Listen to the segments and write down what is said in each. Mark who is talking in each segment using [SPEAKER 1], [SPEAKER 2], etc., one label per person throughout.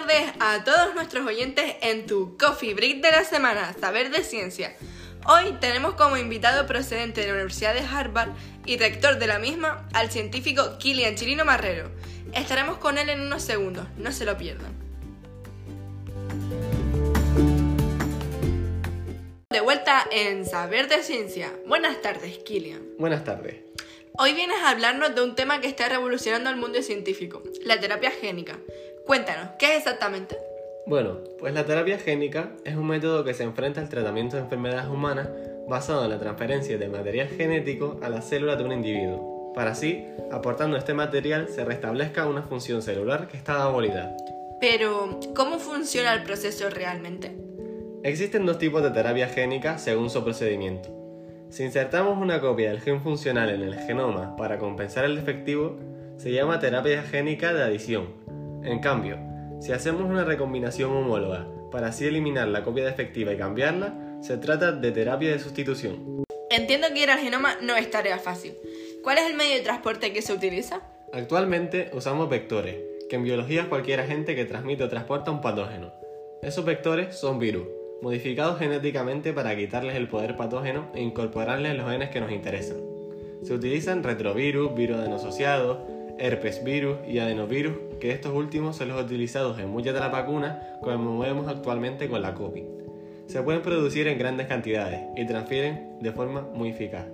[SPEAKER 1] tardes a todos nuestros oyentes en tu Coffee Break de la semana, Saber de Ciencia. Hoy tenemos como invitado procedente de la Universidad de Harvard y rector de la misma al científico Kilian Chirino Marrero. Estaremos con él en unos segundos, no se lo pierdan. De vuelta en Saber de Ciencia. Buenas tardes, Kilian.
[SPEAKER 2] Buenas tardes.
[SPEAKER 1] Hoy vienes a hablarnos de un tema que está revolucionando al mundo científico, la terapia génica. Cuéntanos, ¿qué es exactamente?
[SPEAKER 2] Bueno, pues la terapia génica es un método que se enfrenta al tratamiento de enfermedades humanas basado en la transferencia de material genético a las células de un individuo, para así, aportando este material, se restablezca una función celular que estaba abolida.
[SPEAKER 1] Pero, ¿cómo funciona el proceso realmente?
[SPEAKER 2] Existen dos tipos de terapia génica según su procedimiento. Si insertamos una copia del gen funcional en el genoma para compensar el defectivo, se llama terapia génica de adición. En cambio, si hacemos una recombinación homóloga para así eliminar la copia defectiva y cambiarla, se trata de terapia de sustitución.
[SPEAKER 1] Entiendo que ir al genoma no es tarea fácil. ¿Cuál es el medio de transporte que se utiliza?
[SPEAKER 2] Actualmente usamos vectores, que en biología es cualquier agente que transmite o transporta un patógeno. Esos vectores son virus, modificados genéticamente para quitarles el poder patógeno e incorporarles los genes que nos interesan. Se utilizan retrovirus, virus adenosociados, herpes virus y adenovirus, que estos últimos son los utilizados en muchas de las vacunas como vemos actualmente con la COVID. Se pueden producir en grandes cantidades y transfieren de forma muy eficaz.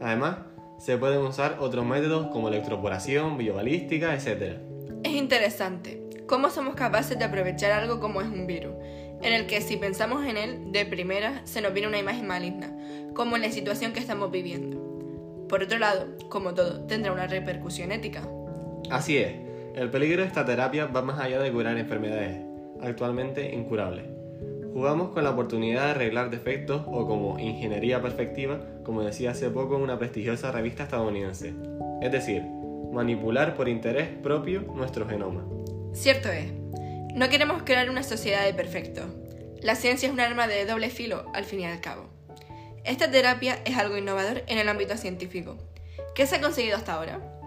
[SPEAKER 2] Además, se pueden usar otros métodos como electroporación, biobalística, etc.
[SPEAKER 1] Es interesante. ¿Cómo somos capaces de aprovechar algo como es un virus? en el que si pensamos en él, de primera se nos viene una imagen maligna, como en la situación que estamos viviendo. Por otro lado, como todo, tendrá una repercusión ética.
[SPEAKER 2] Así es, el peligro de esta terapia va más allá de curar enfermedades, actualmente incurables. Jugamos con la oportunidad de arreglar defectos o como ingeniería perfectiva, como decía hace poco en una prestigiosa revista estadounidense. Es decir, manipular por interés propio nuestro genoma.
[SPEAKER 1] Cierto es, no queremos crear una sociedad de perfecto. La ciencia es un arma de doble filo, al fin y al cabo. Esta terapia es algo innovador en el ámbito científico. ¿Qué se ha conseguido hasta ahora?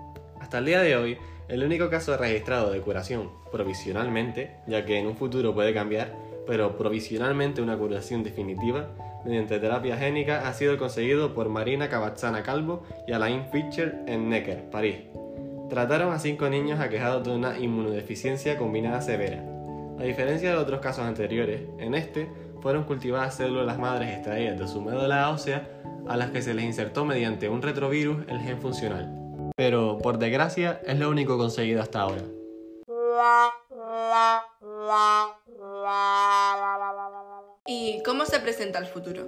[SPEAKER 2] Hasta el día de hoy, el único caso registrado de curación provisionalmente, ya que en un futuro puede cambiar, pero provisionalmente una curación definitiva mediante terapia génica ha sido conseguido por Marina Cabazzana Calvo y Alain Fischer en Necker, París. Trataron a cinco niños aquejados de una inmunodeficiencia combinada severa, a diferencia de otros casos anteriores, en este fueron cultivadas células madres extraídas de su médula ósea a las que se les insertó mediante un retrovirus el gen funcional. Pero, por desgracia, es lo único conseguido hasta ahora.
[SPEAKER 1] ¿Y cómo se presenta el futuro?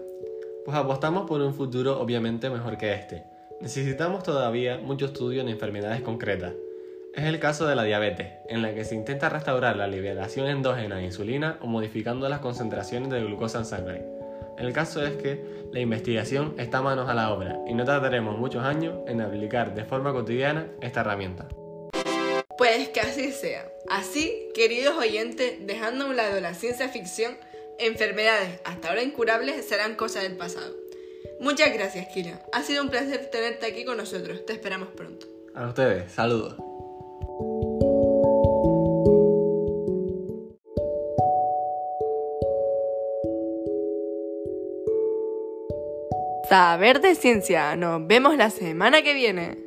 [SPEAKER 2] Pues apostamos por un futuro obviamente mejor que este. Necesitamos todavía mucho estudio en enfermedades concretas, es el caso de la diabetes, en la que se intenta restaurar la liberación endógena de insulina o modificando las concentraciones de glucosa en sangre. El caso es que la investigación está manos a la obra y no tardaremos muchos años en aplicar de forma cotidiana esta herramienta.
[SPEAKER 1] Pues que así sea. Así, queridos oyentes, dejando a un lado la ciencia ficción, enfermedades hasta ahora incurables serán cosas del pasado. Muchas gracias, Kira. Ha sido un placer tenerte aquí con nosotros. Te esperamos pronto.
[SPEAKER 2] A ustedes, saludos.
[SPEAKER 1] Saber de ciencia. Nos vemos la semana que viene.